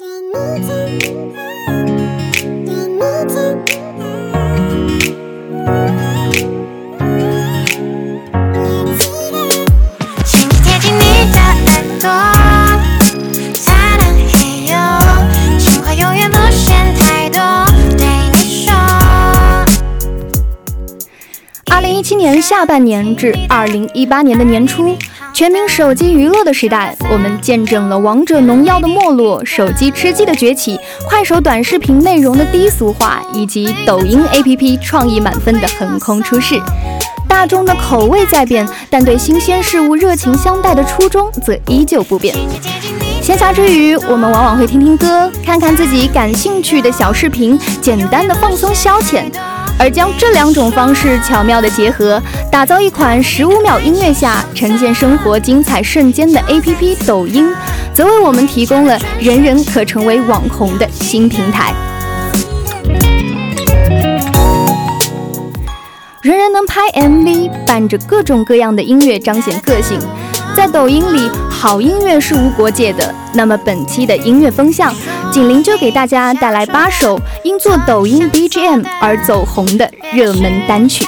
二零一七年下半年至二零一八年的年初，全民手机娱乐的时代，我们见证了王者荣耀的没落、手机吃鸡的崛起、快手短视频内容的低俗化，以及抖音 APP 创意满分的横空出世。大众的口味在变，但对新鲜事物热情相待的初衷则依旧不变。闲暇之余，我们往往会听听歌，看看自己感兴趣的小视频，简单的放松消遣。而将这两种方式巧妙的结合，打造一款十五秒音乐下呈现生活精彩瞬间的 APP—— 抖音，则为我们提供了人人可成为网红的新平台。人人能拍 MV，伴着各种各样的音乐彰显个性。在抖音里，好音乐是无国界的。那么本期的音乐风向，锦麟就给大家带来八首因做抖音 BGM 而走红的热门单曲。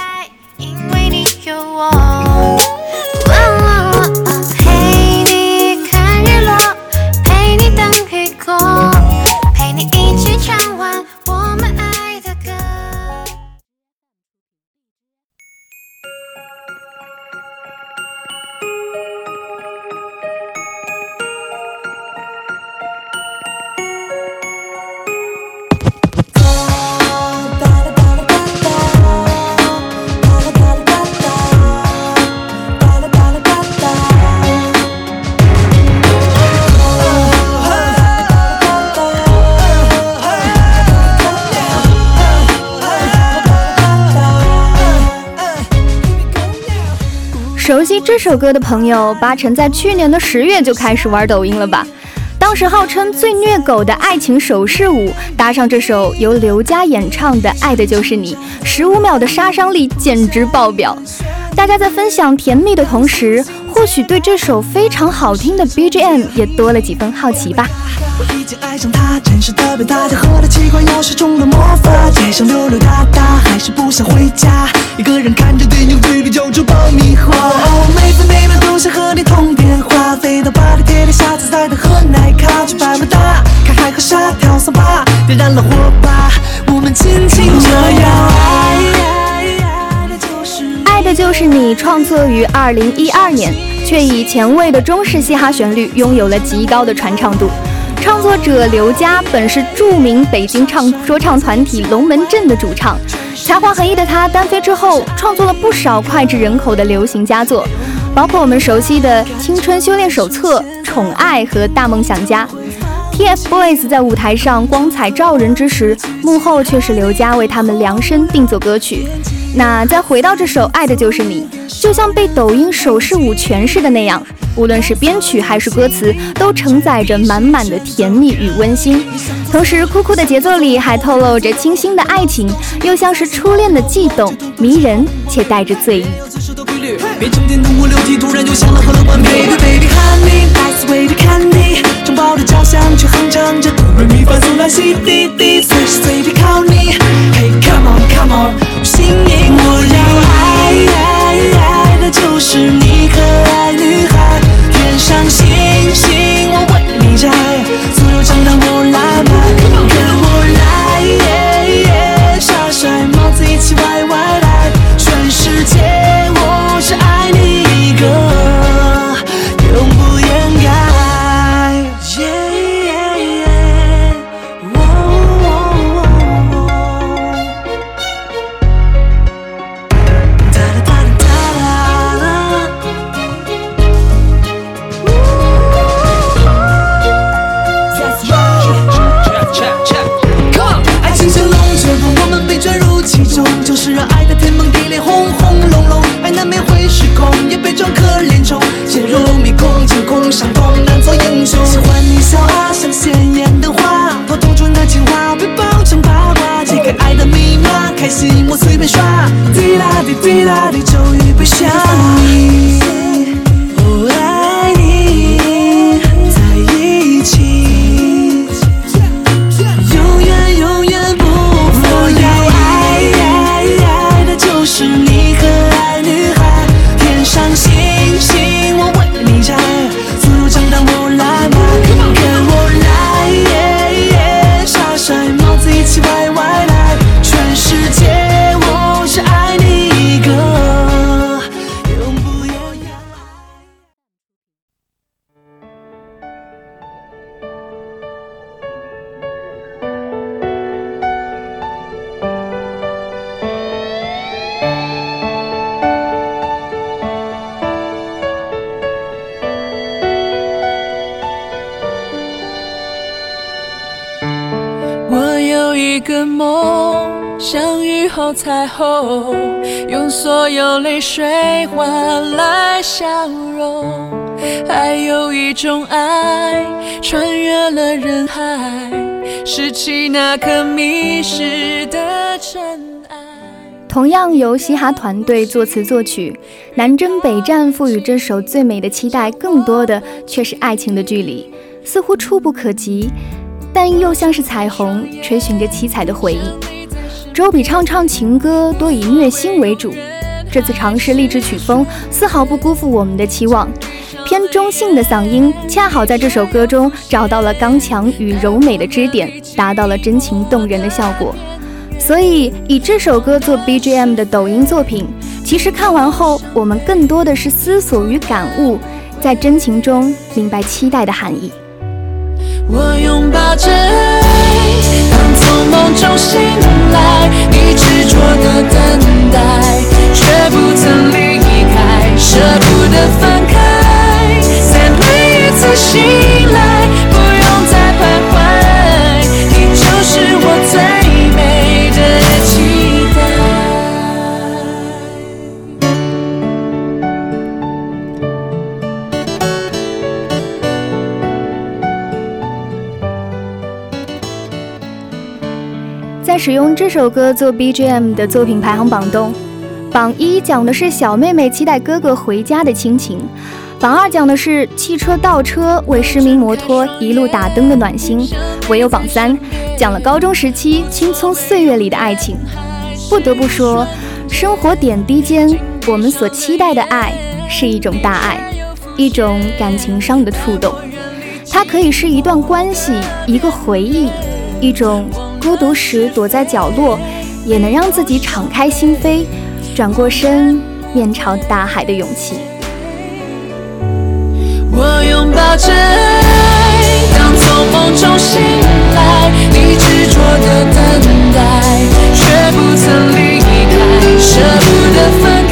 这首歌的朋友，八成在去年的十月就开始玩抖音了吧？当时号称最虐狗的爱情手势舞，搭上这首由刘佳演唱的《爱的就是你》，十五秒的杀伤力简直爆表。大家在分享甜蜜的同时，或许对这首非常好听的 BGM 也多了几分好奇吧。我已经爱上他，真是特别大。他喝的奇怪钥匙中的魔法，街上溜溜达达，还是不想回家。一个人看着电影，嘴里嚼着爆米花。哦，每分每秒都想和你通电话，飞到巴黎铁塔下次再的喝奶咖，去百慕大，看海和沙，跳桑巴，点燃了火是你，创作于二零一二年，却以前卫的中式嘻哈旋律拥有了极高的传唱度。创作者刘佳本是著名北京唱说唱团体龙门阵的主唱，才华横溢的他单飞之后，创作了不少脍炙人口的流行佳作，包括我们熟悉的《青春修炼手册》《宠爱》和《大梦想家》。TFBOYS 在舞台上光彩照人之时，幕后却是刘佳为他们量身定做歌曲。那再回到这首《爱的就是你》，就像被抖音手势舞诠释的那样。无论是编曲还是歌词，都承载着满满的甜蜜与温馨，同时酷酷的节奏里还透露着清新的爱情，又像是初恋的悸动，迷人且带着醉意。是为了看你，城堡的交响曲哼唱着，哆来咪发嗦拉西滴滴，随时随地靠你。Hey come on come on，我心意我要爱爱爱，的就是你。比大地，终于被削。个梦，像雨后彩虹，用所有泪水换来笑容。还有一种爱，穿越了人海，拾起那颗迷失的尘。同样由嘻哈团队作词作曲，南征北战赋予这首最美的期待，更多的却是爱情的距离，似乎触不可及，但又像是彩虹，追寻着七彩的回忆。周笔畅唱情歌多以虐心为主，这次尝试励志曲风，丝毫不辜负我们的期望。偏中性的嗓音，恰好在这首歌中找到了刚强与柔美的支点，达到了真情动人的效果。所以，以这首歌做 BGM 的抖音作品，其实看完后，我们更多的是思索与感悟，在真情中明白期待的含义。我拥抱着爱，当从梦中醒来，你执着的等待，却不曾离开，舍不得分开，在每一次醒来，使用这首歌做 BGM 的作品排行榜中，榜一讲的是小妹妹期待哥哥回家的亲情，榜二讲的是汽车倒车为失明摩托一路打灯的暖心，唯有榜三讲了高中时期青葱岁月里的爱情。不得不说，生活点滴间，我们所期待的爱是一种大爱，一种感情上的触动。它可以是一段关系，一个回忆，一种。孤独时躲在角落，也能让自己敞开心扉，转过身面朝大海的勇气。我拥抱着爱，当从梦中醒来，你执着的等待，却不曾离开，舍不得分开，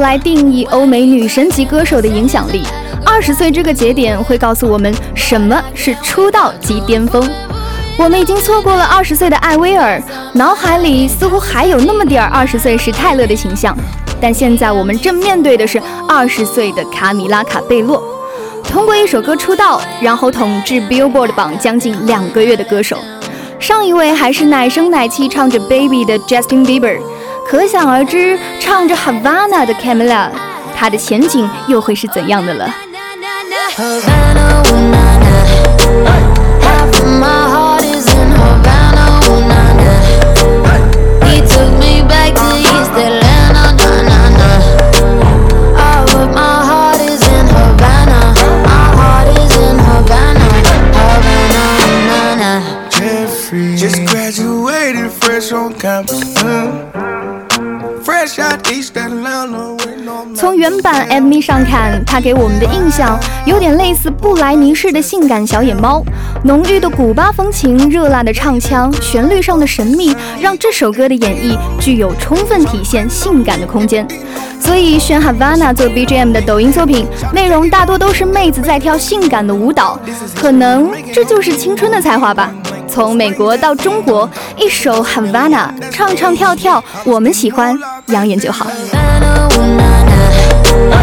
来定义欧美女神级歌手的影响力，二十岁这个节点会告诉我们什么是出道即巅峰。我们已经错过了二十岁的艾薇儿，脑海里似乎还有那么点儿二十岁时泰勒的形象。但现在我们正面对的是二十岁的卡米拉卡贝洛，通过一首歌出道，然后统治 Billboard 榜将近两个月的歌手。上一位还是奶声奶气唱着 Baby 的 Justin Bieber。可想而知，唱着 Havana 的 Camila，她的前景又会是怎样的了？从原版 MV 上看，它给我们的印象有点类似布莱尼式的性感小野猫，浓郁的古巴风情，热辣的唱腔，旋律上的神秘，让这首歌的演绎具有充分体现性感的空间。所以选 Havana 做 BGM 的抖音作品，内容大多都是妹子在跳性感的舞蹈，可能这就是青春的才华吧。从美国到中国，一首 Havana，唱唱跳跳，我们喜欢，养眼就好。oh,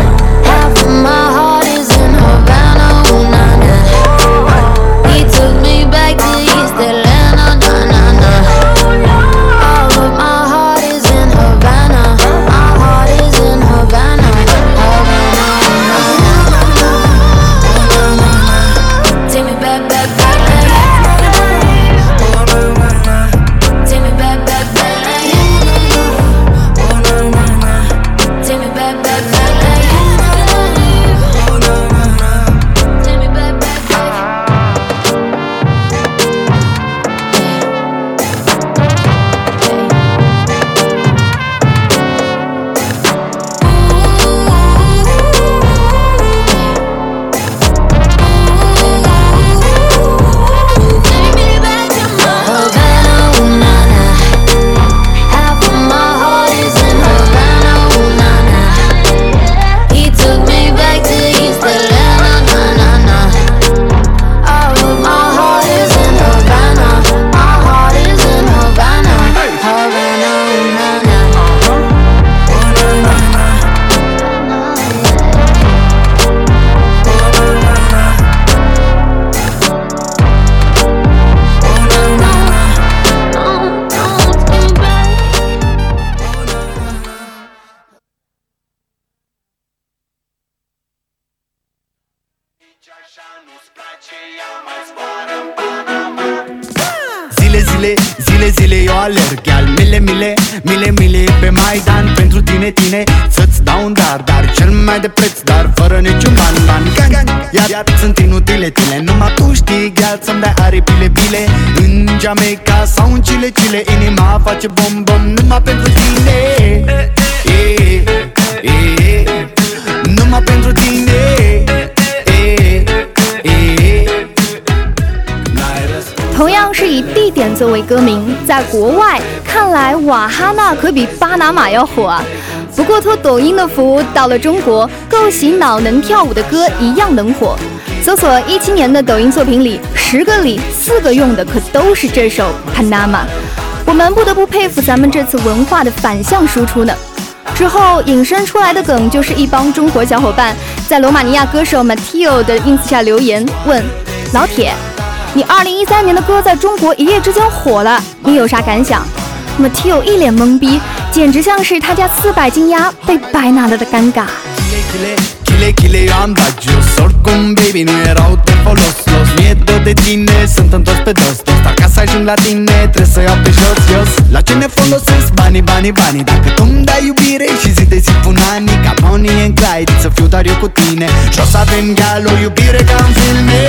Zile, zile, zile, zile eu alerg. Al mile, mile, mile, mile pe Maidan. Pentru tine, tine, să-ți dau un dar Dar cel mai de preț, dar fără niciun ban, ban Gang, gang, iar, iar sunt inutile tile Numai tu știi, gheal, să-mi dai aripile bile În Jamaica sau în Chile, Chile Inima face bom, bom, numai pentru tine. E, e, e, Numai pentru tine 同样是以地点作为歌名，在国外看来瓦哈纳可比巴拿马要火啊。不过托抖音的福，到了中国，够洗脑能跳舞的歌一样能火。搜索一七年的抖音作品里，十个里四个用的可都是这首《Panama》。我们不得不佩服咱们这次文化的反向输出呢。之后引申出来的梗就是一帮中国小伙伴在罗马尼亚歌手 Matteo 的 ins 下留言问老铁。你二零一三年的歌在中国一夜之间火了，你有啥感想？Matteo 一脸懵逼，简直像是他家四百斤鸭被白拿了的尴尬。ajung la tine Trebuie să iau pe jos, jos. La ce ne folosesc? Banii, banii, banii. Dacă tu îmi dai iubire și zi de zi pun anii Ca Bonnie and Clyde să fiu doar eu cu tine. Și o să avem gal o iubire ca în filme.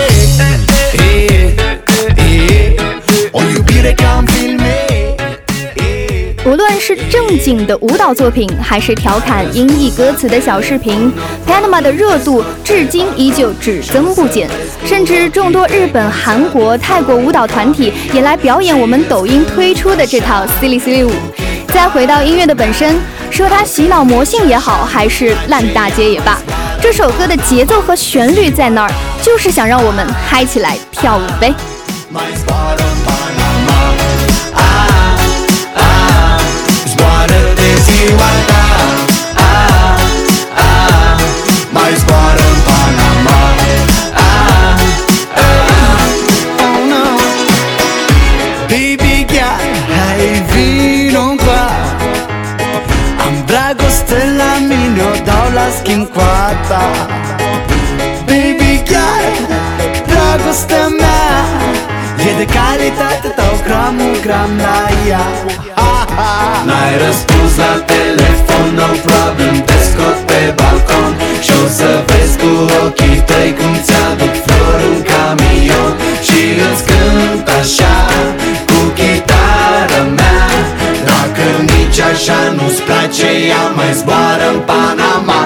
E, e, e, O iubire ca în filme. 无论是正经的舞蹈作品，还是调侃音译歌词的小视频，《Panama》的热度至今依旧只增不减。甚至众多日本、韩国、泰国舞蹈团体也来表演我们抖音推出的这套 Silly Silly 舞。再回到音乐的本身，说它洗脑魔性也好，还是烂大街也罢，这首歌的节奏和旋律在那儿，就是想让我们嗨起来跳舞呗。Zboară-te ziua ta ah, ah, Mai zboară în Panama. Ah, ah, Oh no. Baby chiar hai vino încoa Am dragoste la mine O dau la schimb cu a ta Baby chiar dragostea mea E de calitate, dau gramul gram la ea N-ai răspuns la telefon, no problem Te scot pe balcon. Și o să vezi cu ochii tăi Cum ți-aduc flori în camion. Și îți cânt așa Cu chitara mea. Dacă nici așa nu-ți place Ea mai zboară în Panama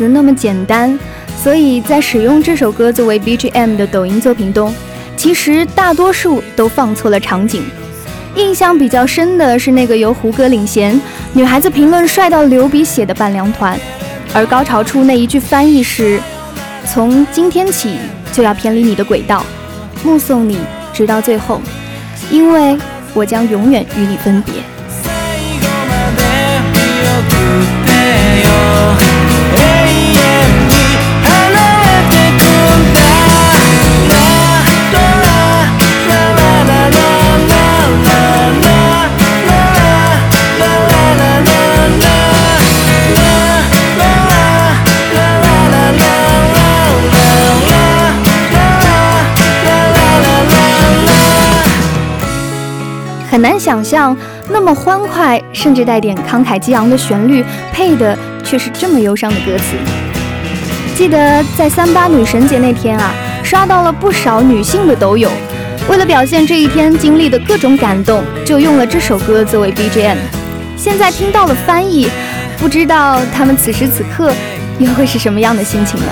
词那么简单，所以在使用这首歌作为 BGM 的抖音作品中，其实大多数都放错了场景。印象比较深的是那个由胡歌领衔，女孩子评论帅到流鼻血的伴娘团，而高潮处那一句翻译是：“从今天起就要偏离你的轨道，目送你直到最后，因为我将永远与你分別。”很难想象，那么欢快，甚至带点慷慨激昂的旋律，配的却是这么忧伤的歌词。记得在三八女神节那天啊，刷到了不少女性的抖友，为了表现这一天经历的各种感动，就用了这首歌作为 BGM。现在听到了翻译，不知道他们此时此刻又会是什么样的心情呢？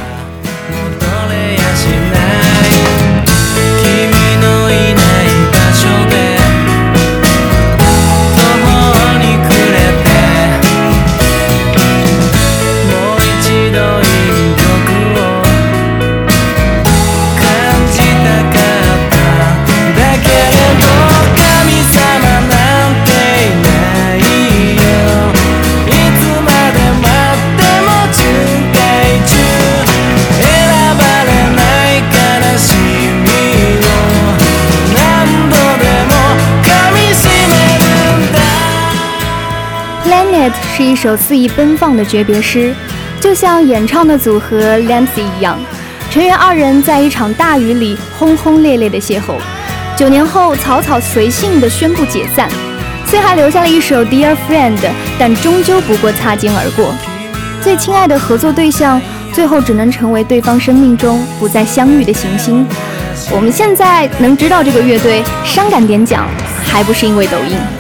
是一首肆意奔放的诀别诗，就像演唱的组合 Lancy 一样，成员二人在一场大雨里轰轰烈烈的邂逅，九年后草草随性的宣布解散，虽还留下了一首 Dear Friend，但终究不过擦肩而过。最亲爱的合作对象，最后只能成为对方生命中不再相遇的行星。我们现在能知道这个乐队，伤感点讲，还不是因为抖音。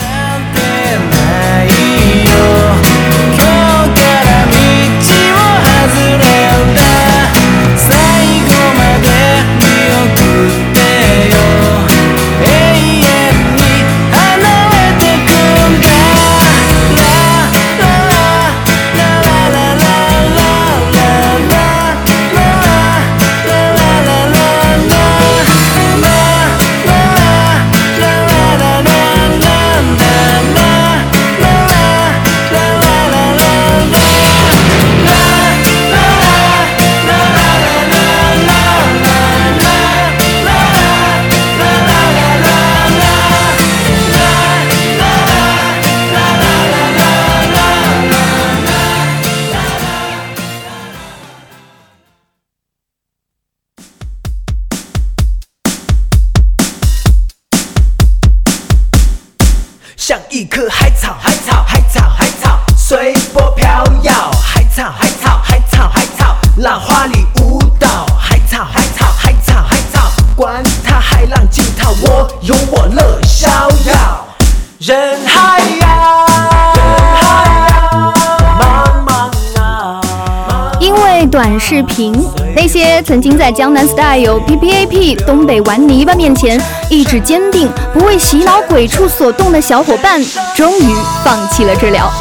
曾经在江南 Style、P P A P、东北玩泥巴面前意志坚定、不为洗脑鬼畜所动的小伙伴，终于放弃了治疗。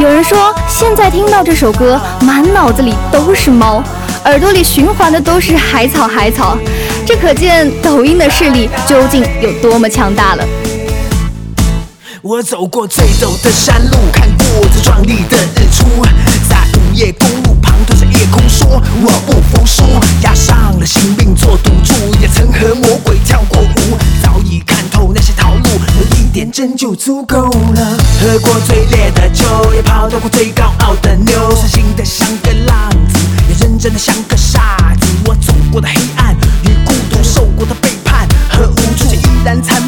有人说，现在听到这首歌，满脑子里都是猫，耳朵里循环的都是海草海草，这可见抖音的势力究竟有多么强大了。我走过最陡的山路，看过最壮丽的日出，在午夜公。空说我不服输，押上了性命做赌注，也曾和魔鬼跳过舞，早已看透那些套路，有一点真就足够了。喝过最烈的酒，也泡到过最高傲的妞，伤心的像个浪子，也认真的像个傻子。我走过的黑暗与孤独，受过的背叛和无助，却依然参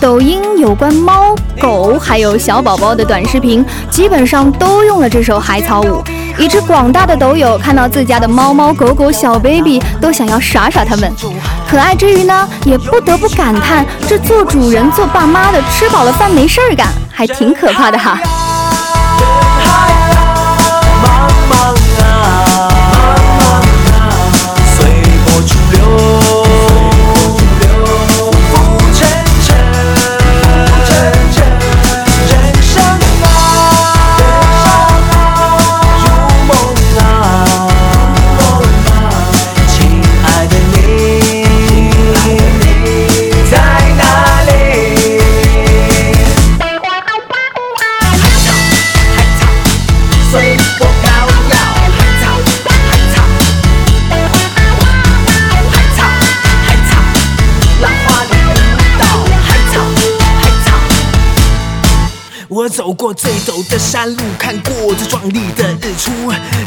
抖音有关猫、狗还有小宝宝的短视频，基本上都用了这首海草舞，以致广大的抖友看到自家的猫猫狗狗小 baby 都想要耍耍他们。可爱之余呢，也不得不感叹，这做主人、做爸妈的吃饱了饭没事儿干，还挺可怕的哈。走过最陡的山路，看过最壮丽的日出，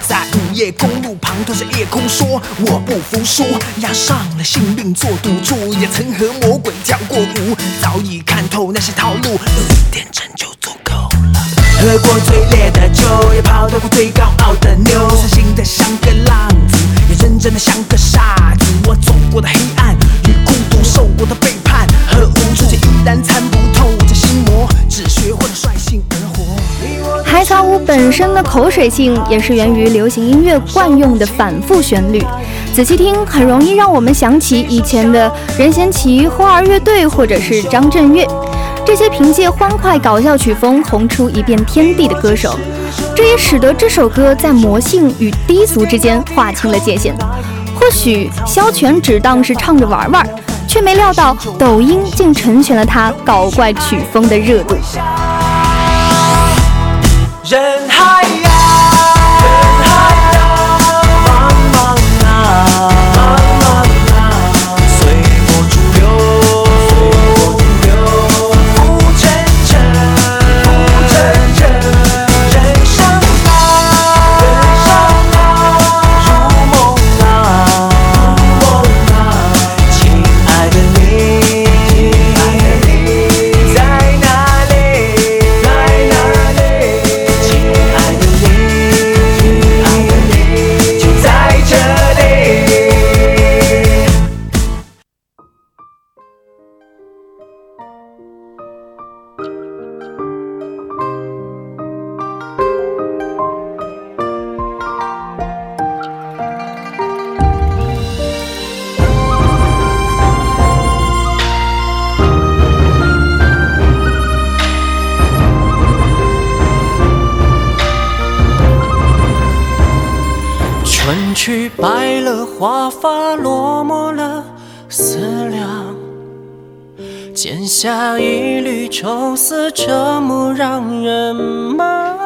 在午夜公路旁对着夜空说我不服输，押上了性命做赌注，也曾和魔鬼跳过舞，早已看透那些套路，有一点真就足够了。喝过最烈的酒，也跑得过最高傲的牛。伤心的像个浪子，也认真的像个傻子。我走过的黑暗与孤独，受过的背叛和无助，却依然参不透这心魔，只学会。海草舞本身的口水性，也是源于流行音乐惯用的反复旋律。仔细听，很容易让我们想起以前的任贤齐、花儿乐队或者是张震岳。这些凭借欢快搞笑曲风红出一片天地的歌手，这也使得这首歌在魔性与低俗之间划清了界限。或许萧全只当是唱着玩玩，却没料到抖音竟成全了他搞怪曲风的热度。人下一缕愁丝，折磨让人忙。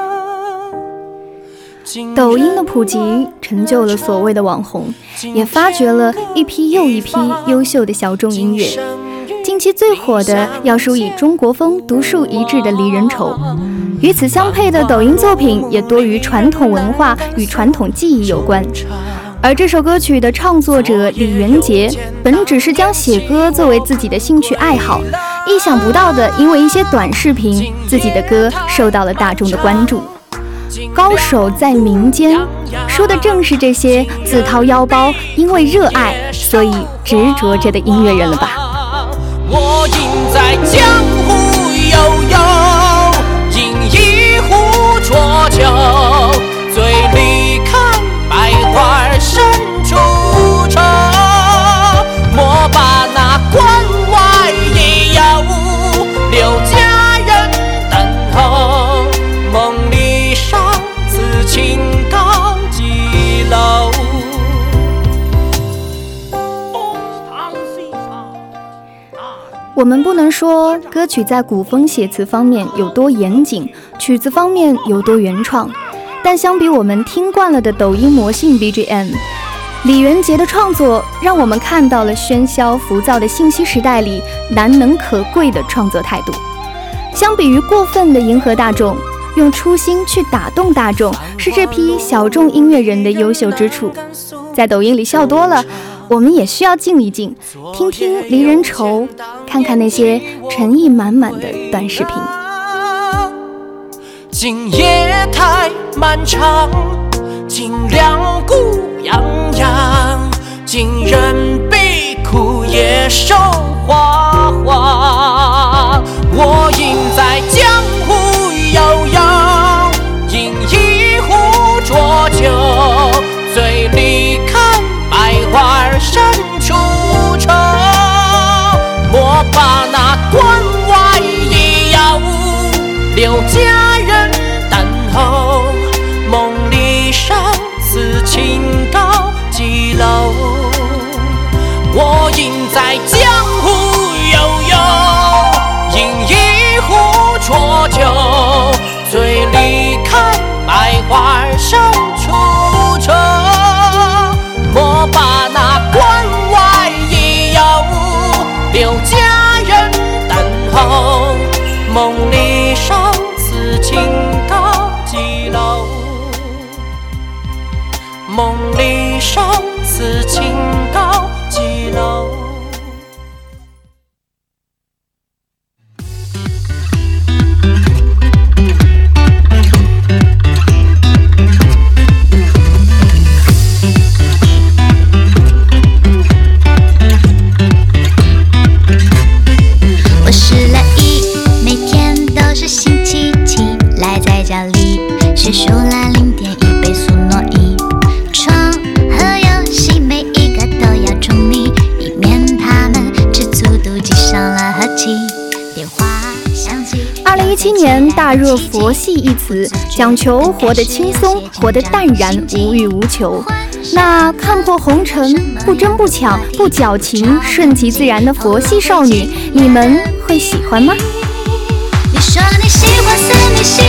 抖音的普及成就了所谓的网红，也发掘了一批又一批优秀的小众音乐。近期最火的要数以中国风独树一帜的《离人愁》，与此相配的抖音作品也多与传统文化与传统技艺有关。而这首歌曲的创作者李元杰，本只是将写歌作为自己的兴趣爱好，意想不到的，因为一些短视频，自己的歌受到了大众的关注。高手在民间，说的正是这些自掏腰包，因为热爱，所以执着着的音乐人了吧？我应在江湖我们不能说歌曲在古风写词方面有多严谨，曲子方面有多原创，但相比我们听惯了的抖音魔性 BGM，李元杰的创作让我们看到了喧嚣浮躁的信息时代里难能可贵的创作态度。相比于过分的迎合大众，用初心去打动大众，是这批小众音乐人的优秀之处。在抖音里笑多了，我们也需要静一静，听听《离人愁》，看看那些诚意满满的短视频。今夜太漫长，尽量孤洋洋，今人悲苦也受花花。我应在留若佛系一词，讲求活得轻松，活得淡然，无欲无求。那看破红尘，不争不抢，不矫情，顺其自然的佛系少女，你们会喜欢吗？你说你喜欢私密系，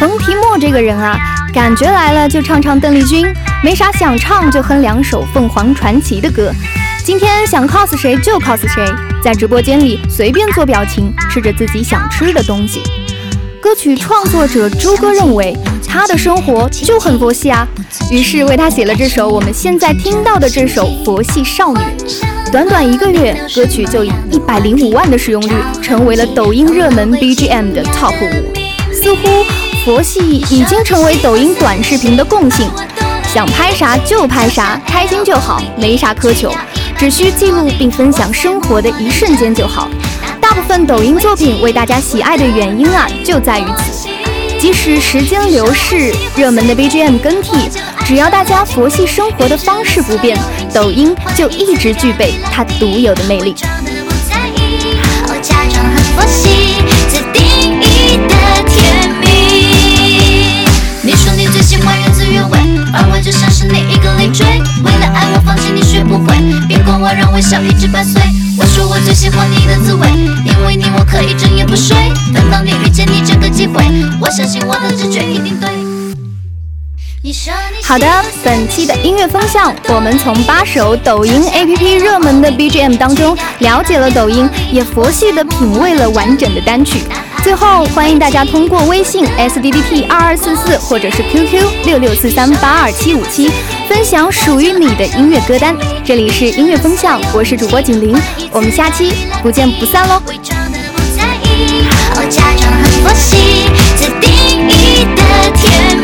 冯提莫这个人啊，感觉来了就唱唱邓丽君，没啥想唱就哼两首凤凰传奇的歌。今天想 cos 谁就 cos 谁，在直播间里随便做表情，吃着自己想吃的东西。歌曲创作者朱哥认为，他的生活就很佛系啊，于是为他写了这首我们现在听到的这首《佛系少女》。短短一个月，歌曲就以一百零五万的使用率，成为了抖音热门 BGM 的 Top 五。似乎佛系已经成为抖音短视频的共性，想拍啥就拍啥，开心就好，没啥苛求，只需记录并分享生活的一瞬间就好。大部分抖音作品为大家喜爱的原因啊，就在于此。即使时间流逝，热门的 BGM 更替，只要大家佛系生活的方式不变，抖音就一直具备它独有的魅力。装的不在意，我假装很佛系，好的，本期的音乐风向，我们从八首抖音 APP 热门的 BGM 当中了解了抖音，也佛系的品味了完整的单曲。最后，欢迎大家通过微信 SDDP 二二四四或者是 QQ 六六四三八二七五七分享属于你的音乐歌单。这里是音乐风向，我是主播景玲，我们下期不见不散喽。假装很佛系，最定义的甜。